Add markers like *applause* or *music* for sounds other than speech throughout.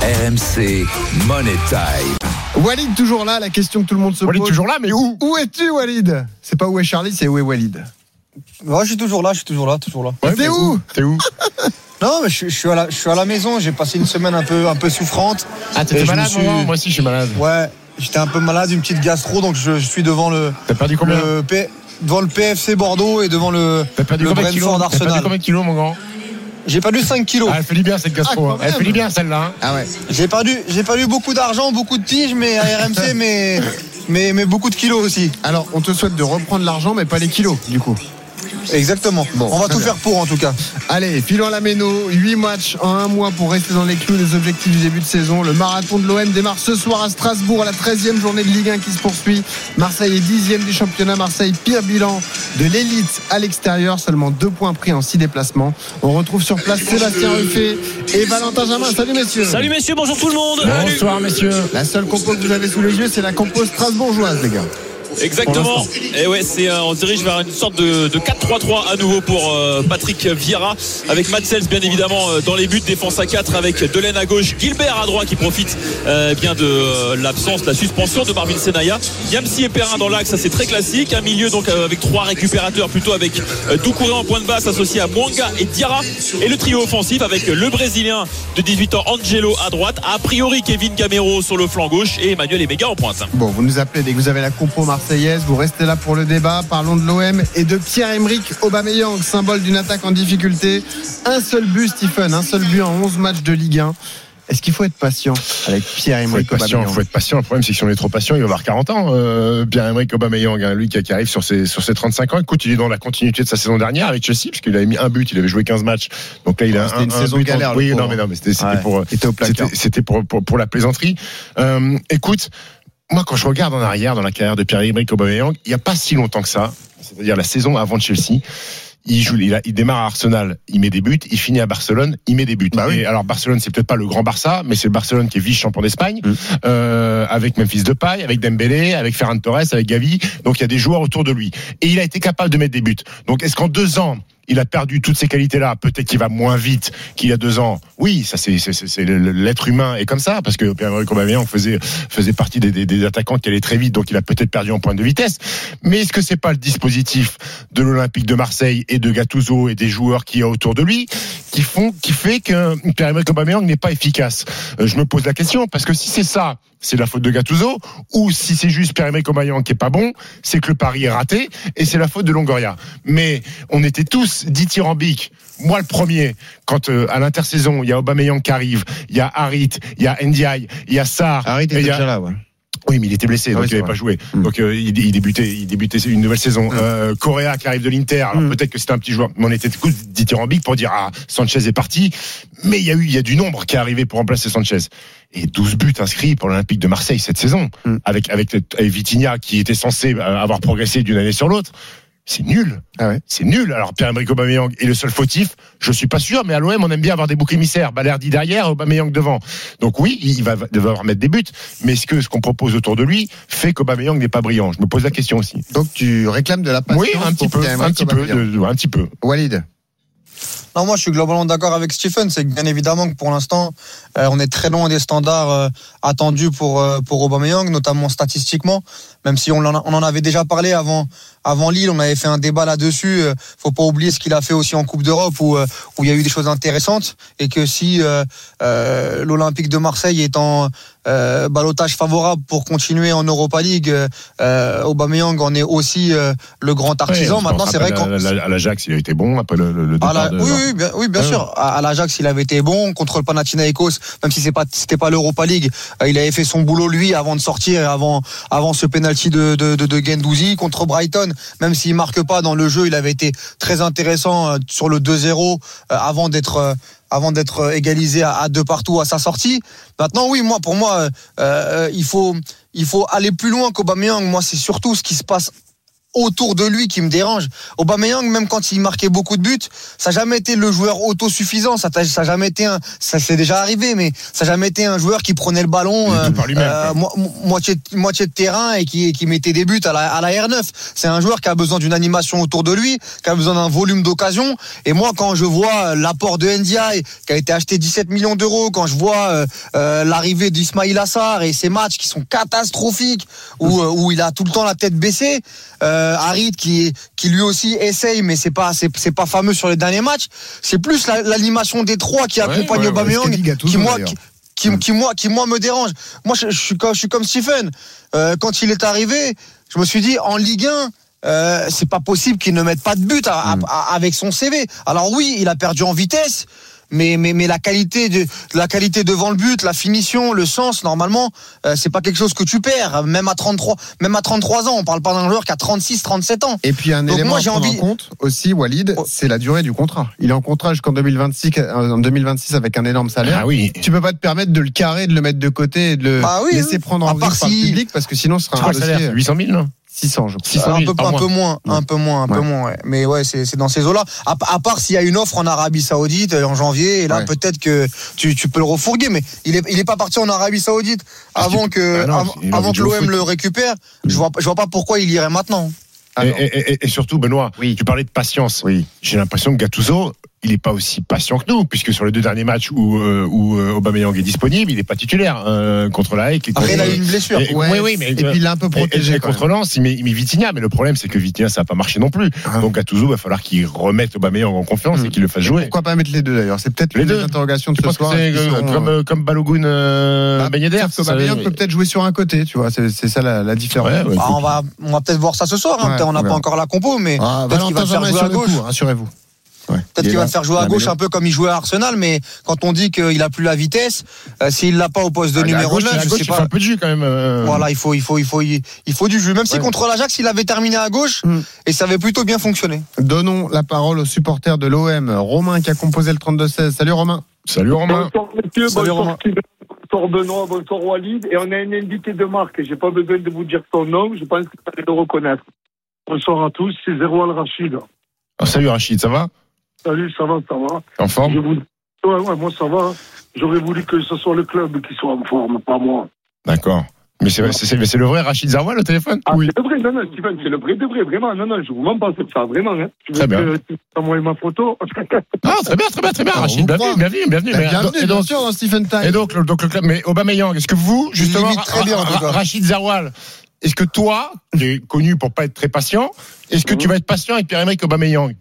RMC Money Time. Walid toujours là, la question que tout le monde se Walid pose. toujours là, mais où Où es-tu Walid? C'est pas où est Charlie, c'est où est Walid? Ouais, je suis toujours là, je suis toujours là, toujours là. T'es où? T'es où? *laughs* Non, mais je, suis- je suis à la, je suis à la maison. J'ai passé une semaine un peu, un peu souffrante. Ah, t'étais malade, suis- moi Moi aussi, je suis malade. Ouais, j'étais un peu malade, une petite gastro, donc je, je suis devant le, T'as perdu combien? le P- devant le PFC Bordeaux et devant le, T'as perdu le combien de kilos? T'as perdu Arsenal. combien de kilos, mon grand? J'ai perdu 5 kilos. Ah, elle fait du bien, cette gastro. Ah, hein. Elle fait du bien, celle-là. hein. Ah ouais. J'ai perdu, j'ai perdu beaucoup d'argent, beaucoup de tiges, mais à RMC, *laughs* mais, mais, mais beaucoup de kilos aussi. Alors, on te souhaite de reprendre l'argent, mais pas les kilos, du coup. Exactement. Bon, On va tout bien. faire pour en tout cas. Allez, filons à la méno, 8 matchs en un mois pour rester dans les clous des objectifs du début de saison. Le marathon de l'OM démarre ce soir à Strasbourg, à la 13e journée de Ligue 1 qui se poursuit. Marseille est 10e du championnat. Marseille, pire bilan de l'élite à l'extérieur, seulement 2 points pris en 6 déplacements. On retrouve sur place Sébastien Ruffet et Valentin Jamin. Salut messieurs. Salut messieurs, bonjour tout le monde. Bonsoir, messieurs. La seule compo que vous avez sous les yeux, c'est la compo strasbourgeoise, les gars. Exactement. Et ouais, c'est euh, on se dirige vers une sorte de, de 4-3-3 à nouveau pour euh, Patrick Vieira. Avec Matsels bien évidemment euh, dans les buts, défense à 4 avec Delaine à gauche, Gilbert à droite qui profite euh, bien de euh, l'absence, de la suspension de Marvin Senaya, Yamsi et Perrin dans l'axe, ça c'est très classique, un milieu donc euh, avec trois récupérateurs plutôt avec euh, Doucouré en point de basse associé à Mwanga et Diarra. Et le trio offensif avec le brésilien de 18 ans Angelo à droite, a priori Kevin Gamero sur le flanc gauche et Emmanuel Emega en pointe. Bon, vous nous appelez dès que vous avez la compo marseillaise, vous restez là pour le débat. Parlons de l'OM et de Pierre-Emerick Aubameyang, symbole d'une attaque en difficulté. Un seul but, Stephen, un seul but en 11 matchs de Ligue 1. Est-ce qu'il faut être patient avec Pierre-Emerick Aubameyang faut être patient. Le problème, c'est que si on est trop patient, il va avoir 40 ans. Euh, Pierre-Emerick Aubameyang, hein, lui qui, arrive sur ses, sur ses 35 ans. Écoute, il est dans la continuité de sa saison dernière avec Chelsea, puisqu'il avait mis un but, il avait joué 15 matchs. Donc là, il a C'était un, une un saison but galère, Oui, non, mais non, mais c'était c'était Ouais, pour, il était au placard. c'était c'était pour, pour, pour la plaisanterie. Euh, écoute, moi, quand je regarde en arrière dans la carrière de Pierre-Emerick Aubameyang, il n'y a pas si longtemps que ça, c'est-à-dire la saison avant de Chelsea. Il joue, il, a- il démarre à Arsenal, il met des buts, il finit à Barcelone, il met des buts. Bah oui. Et alors Barcelone, c'est peut-être pas le grand Barça, mais c'est le Barcelone qui est vice-champion d'Espagne, Mm. euh, avec Memphis Depay, avec Dembélé, avec Ferran Torres, avec Gavi. Donc il y a des joueurs autour de lui. Et il a été capable de mettre des buts. Donc est-ce qu'en deux ans, il a perdu toutes ces qualités-là Peut-être qu'il va moins vite qu'il y a deux ans. Oui, ça c'est l'être humain est comme ça, parce que Pierre-Emerick Aubameyang faisait faisait partie des, des, des attaquants qui allaient très vite, donc il a peut-être perdu en point de vitesse. Mais est-ce que c'est pas le dispositif de l'Olympique de Marseille et de Gattuso et des joueurs qui y a autour de lui qui font, qui fait que Pierre-Emerick Aubameyang n'est pas efficace? Euh, Je me pose la question parce que si c'est ça, c'est la faute de Gattuso, ou si c'est juste Pierre-Emerick Aubameyang qui est pas bon, c'est que le pari est raté et c'est la faute de Longoria. Mais on était tous dithyrambiques. Moi le premier, quand euh, à l'intersaison il y a Aubameyang qui arrive, il y a Harit, il y a Ndiaye, il y a Sarr, il y a- là, ouais. Oui, mais il était blessé, Ah donc oui, il n'avait pas joué. Mm. Donc euh, il, il débutait, il débutait une nouvelle saison. Mm. Euh, Correa qui arrive de l'Inter. Alors Mm. peut-être que c'était un petit joueur, mais on était tous dithyrambiques pour dire ah Sanchez est parti. Mais il y a eu, il y a du nombre qui est arrivé pour remplacer Sanchez. Et 12 buts inscrits pour l'Olympique de Marseille cette saison, Mm. avec avec, avec Vitinha qui était censé euh, avoir progressé d'une année sur l'autre. C'est nul. Ah ouais. C'est nul. Alors Pierre-Emerick Aubameyang est le seul fautif. Je suis pas sûr, mais à l'OM on aime bien avoir des boucs émissaires. Balerdi derrière, Aubameyang devant. Donc oui, il va devoir mettre des buts. Mais est-ce que ce qu'on propose autour de lui fait qu'Aubameyang n'est pas brillant Je me pose la question aussi. Donc tu réclames de la patience Oui, un petit pour peu, un Pierre-Emerick petit peu, Aubameyang. de- de- un petit peu. Walid. Non, moi je suis globalement d'accord avec Stephen. C'est que bien évidemment que pour l'instant, euh, on est très loin des standards euh, attendus pour euh, pour Aubameyang, notamment statistiquement. Même si on en, on en avait déjà parlé avant avant Lille, on avait fait un débat là-dessus. Euh, faut pas oublier ce qu'il a fait aussi en Coupe d'Europe où où il y a eu des choses intéressantes et que si l'Olympique de Marseille est en euh, balotage favorable pour continuer en Europa League, euh, Aubameyang en est aussi euh, le grand artisan. Maintenant, c'est vrai rappelle qu'on à, à- à l'Ajax, il a été bon après le, le, à départ la- de- oui, oui, bien, oui, bien Ouais. sûr. À, à l'Ajax, il avait été bon contre le Panathinaikos, même si c'est pas c'était pas l'Europa League. euh, il avait fait son boulot lui avant de sortir et avant avant ce penalty de de, de, de Guendouzi contre Brighton. Même s'il marque pas dans le jeu, il avait été très intéressant euh, sur le 2-0 euh, avant d'être avant d'être égalisé à, à deux partout à sa sortie. Maintenant, oui, moi, pour moi, euh, euh, il faut il faut aller plus loin qu'Aubameyang. Moi, c'est surtout ce qui se passe autour de lui qui me dérange. Aubameyang, même quand il marquait beaucoup de buts, ça n'a jamais été le joueur autosuffisant. Ça n'a jamais été un, ça c'est déjà arrivé, mais ça n'a jamais été un joueur qui prenait le ballon euh, euh, mo- mo- moitié, moitié de terrain et qui, qui mettait des buts à la, à la R9. C'est un joueur qui a besoin d'une animation autour de lui, qui a besoin d'un volume d'occasion. Et moi, quand je vois l'apport de NDI, qui a été acheté 17 millions d'euros, quand je vois euh, euh, l'arrivée d'Ismail Assar et ses matchs qui sont catastrophiques, où, euh, où il a tout le temps la tête baissée, euh, Harit qui, qui lui aussi essaye, mais c'est pas, c'est, c'est pas fameux sur les derniers matchs. C'est plus la- l'animation des trois qui accompagne ouais, Aubameyang, qui moi, d'ailleurs. qui, qui, qui, moi, qui moi me dérange. Moi, je, je suis comme, je suis comme Stephen. Euh, quand il est arrivé, je me suis dit en Ligue 1. Euh, c'est pas possible qu'il ne mette pas de but à- à- à- avec son CV. Alors oui, il a perdu en vitesse, mais mais mais la qualité de la qualité devant le but, la finition, le sens, normalement, euh, c'est pas quelque chose que tu perds. Même à 33, même à 33 ans, on parle pas d'un joueur qui a 36, 37 ans. Et puis un Donc élément moi, à j'ai prendre envie- en compte aussi, Walid, Oh. c'est la durée du contrat. Il est en contrat jusqu'en 2026, euh, en 2026 avec un énorme salaire. Ah oui. Tu peux pas te permettre de le carrer, de le mettre de côté et de le Bah oui, laisser oui. prendre À en vue part par le si- public parce que sinon ce sera un dossier 800 000, non? 600, je crois. 600 un 000 peu, un peu moins, un peu moins, un peu moins. Ouais. Mais ouais, c'est c'est dans ces eaux-là. À, à part s'il y a une offre en Arabie Saoudite euh, en janvier, et là Ouais. peut-être que tu, tu peux le refourguer. Mais il est, il est pas parti en Arabie Saoudite Ah, avant que, Ah non, avant, que l'OM le récupère. Je vois, je vois pas pourquoi il irait maintenant. Et, Alors, et- et- et surtout, Benoît, Oui. tu parlais de patience. Oui. J'ai l'impression que Gattuso, il n'est pas aussi patient que nous, puisque sur les deux derniers matchs où, euh, où euh, Aubameyang est disponible, il n'est pas titulaire euh, contre la Haye. Après, il a eu une blessure. Et- Ouais, oui, oui, mais et puis il l'a un peu protégé. et- et contre. Lens, il met, il met Vitinha, mais le problème c'est que Vitinha ça n'a pas marché non plus. Ah. Donc Gattuso va falloir qu'il remette Aubameyang en confiance et qu'il le fasse jouer. Pourquoi pas mettre les deux d'ailleurs? C'est peut-être Les deux. interrogations de Je ce que euh, comme, euh, comme Balogun euh, bah, Ben Aubameyang peut peut-être jouer sur un côté, tu vois. C'est ça la, la différence. Ouais, ouais. Ah, on va, on va peut-être voir ça ce soir. hein. On n'a pas encore la compo, mais Ah, peut-être qu'il va faire jouer à gauche. rassurez-vous. Ouais. Peut-être Il qu'il va te faire jouer à gauche un peu comme il jouait à Arsenal, mais quand on dit qu'il a plus la vitesse, euh, s'il l'a pas au poste de Ah, numéro gauche, 9, à je gauche, sais il fait pas. un peu de jus quand même. euh. Voilà, il faut, il faut, il faut, il faut du jus. Même si contre l'Ajax, il avait terminé à gauche Mm. et ça avait plutôt bien fonctionné. Donnons la parole aux supporters de l'OM. Romain qui a composé le 32-16. Salut Romain. Salut Romain. Bonsoir messieurs, Salut, bonsoir Benoît, bonsoir Walid. Et on a un invité de marque, j'ai pas besoin de vous dire son nom, je pense que vous allez le reconnaître. Bonsoir à tous, c'est Zéro Al Rachid. Ah, salut Rachid, ça va? Salut, ça va, ça va. En Je forme vous... ouais, ouais, moi ça va. J'aurais voulu que ce soit le club qui soit en forme, pas moi. D'accord. Mais c'est c'est- c'est- c'est le vrai Rachid Zarwa le téléphone Ah, c'est le vrai, non, non, Steven, c'est le vrai de vrai, vraiment. Non, non, je vous mens pas de ça, vraiment. Hein. Tu Très bien. tu ma photo *laughs* Ah, très bien, très bien, très bien. Ah, Rachid, bienvenue, bienvenue, bienvenue. Bah, Mais, bienvenue, et bien donc, sûr, dans Stephen Time. et donc, le, donc le club, mais Aubameyang, est-ce que vous, justement, très bien, Rachid Zarwal, est-ce que toi, qui es connu pour pas être très patient, est-ce que tu vas être patient avec Pierre-Emerick Aubameyang?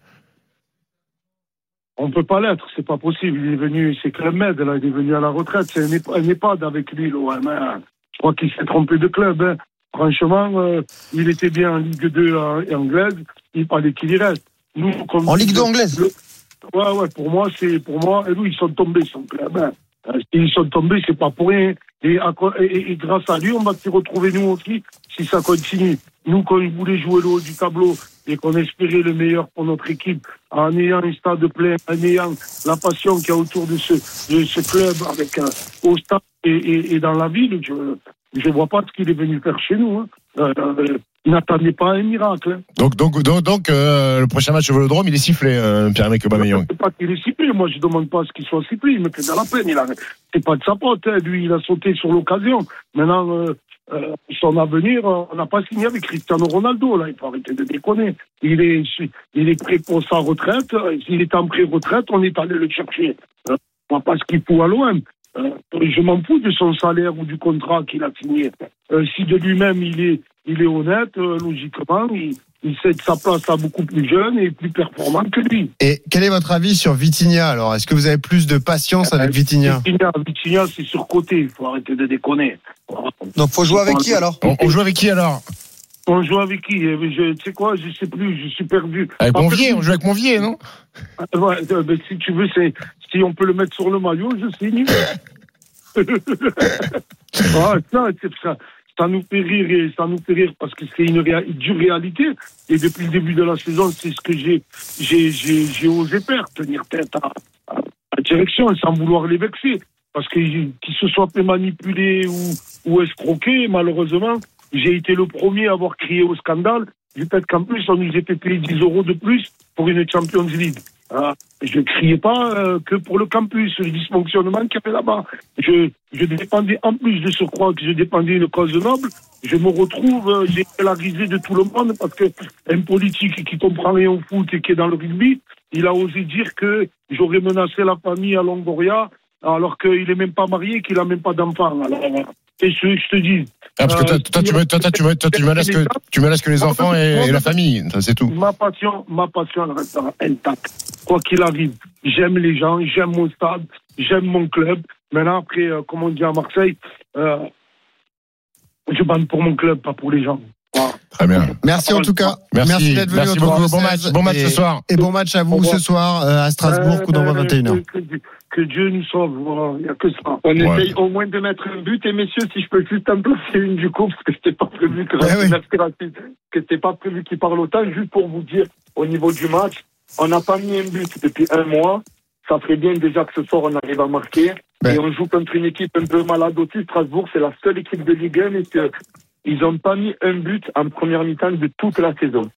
On peut pas l'être, c'est pas possible. Il est venu, c'est Club Med, là, il est venu à la retraite. C'est un, EHPAD- avec lui, l'OM. hein. Je crois qu'il s'est trompé de club. hein. Franchement, euh, il était bien en Ligue 2 euh, et anglaise. Il fallait qu'il y reste. Nous, comme En Ligue 2 anglaise Le- Ouais, ouais, pour moi, c'est pour moi. Et nous, ils sont tombés, son club. hein. Euh, S'ils sont tombés, c'est pas pour rien. Et, et- et- grâce à lui, on va s'y retrouver nous aussi si ça continue. Nous, quand on voulait jouer le haut du tableau et qu'on espérait le meilleur pour notre équipe, en ayant un stade plein, en ayant la passion qu'il y a autour de ce, de ce club avec euh, au stade et, et, dans la ville, je je vois pas ce qu'il est venu faire chez nous. Hein. Euh, euh, N'attendez pas un miracle. hein. Donc, donc, donc, donc euh, le prochain match au Vélodrome, il est sifflé, euh, Pierre-Emerick Aubameyang. C'est pas qu'il est sifflé. Moi, je demande pas à ce qu'il soit sifflé. Il me fait de la peine. Il a, c'est pas de sa faute. hein. Lui, il a sauté sur l'occasion. Maintenant, euh, euh, son avenir, on n'a pas signé avec Cristiano Ronaldo. Là, il faut arrêter de déconner. Il est, il est prêt pour sa retraite. S'il est en pré-retraite, on est allé le chercher. On pas ce qu'il fout à l'OM. Je m'en fous de son salaire ou du contrat qu'il a signé. Si de lui-même il est, il est honnête, euh, logiquement, il, il cède sa place à beaucoup plus jeune et plus performant que lui. Et quel est votre avis sur Vitinha alors? Est-ce que vous avez plus de patience avec Vitinha? Vitinha, Vitinha, c'est surcoté. Il faut arrêter de déconner. Donc faut jouer avec qui alors? On, on joue avec qui alors? On joue avec qui? Eh ben, je, Tu sais quoi? Je sais plus. Je suis perdu. Avec Pas Monvier, on joue avec Monvier, non? Ouais, euh, ben, si tu veux, si on peut le mettre sur le maillot, je signe. *laughs* Ah, ça, c'est ça. Ça nous fait rire et ça nous fait rire parce que c'est une, dure réalité. Et depuis le début de la saison, c'est ce que j'ai, osé faire, tenir tête à, à la direction sans vouloir les vexer. Parce que qu'ils se soient fait manipuler ou, ou escroquer, malheureusement, j'ai été le premier à avoir crié au scandale. fait qu'en plus, on nous était payé 10 euros de plus pour une Champions League. Ah, je ne criais pas euh, que pour le campus, le dysfonctionnement qu'il y avait là-bas. Je, je dépendais, en plus de ce croix que je dépendais d'une cause noble, je me retrouve, euh, j'ai fait la risée de tout le monde parce que un politique qui comprend rien au foot et qui est dans le rugby, il a osé dire que j'aurais menacé la famille à Longoria alors qu'il n'est même pas marié, qu'il n'a même pas d'enfant. Alors, et que je te dis. Ah, parce que toi, Euh, toi, tu, toi, toi, tu, tu menaces que, tu menaces que les enfants et, et la famille. C'est tout. Ma passion, ma passion elle restera intacte. Quoi qu'il arrive, j'aime les gens, j'aime mon stade, j'aime mon club. Maintenant, après, euh, comme on dit à Marseille, euh, je bande pour mon club, pas pour les gens. Très bien. Merci en tout cas. Merci. d'être venu Merci au 32 beaucoup. Bon match. Bon match et, ce soir. Et bon match à vous ce soir euh, à Strasbourg, coup d'envoi Euh, 21h. Que, que- que Dieu nous sauve, voilà, il n'y a que ça. On Ouais. essaye au moins de mettre un but. Et messieurs, si je peux juste en placer une du coup, parce que c'était pas prévu que, Eh oui. merci, c'était pas prévu qu'il parle autant, juste pour vous dire, au niveau du match, on n'a pas mis un but depuis un mois. Ça ferait bien déjà que ce soir on arrive à marquer. Ouais. Et on joue contre une équipe un peu malade aussi. Strasbourg, c'est la seule équipe de Ligue 1 et que ils n'ont pas mis un but en première mi-temps de toute la saison.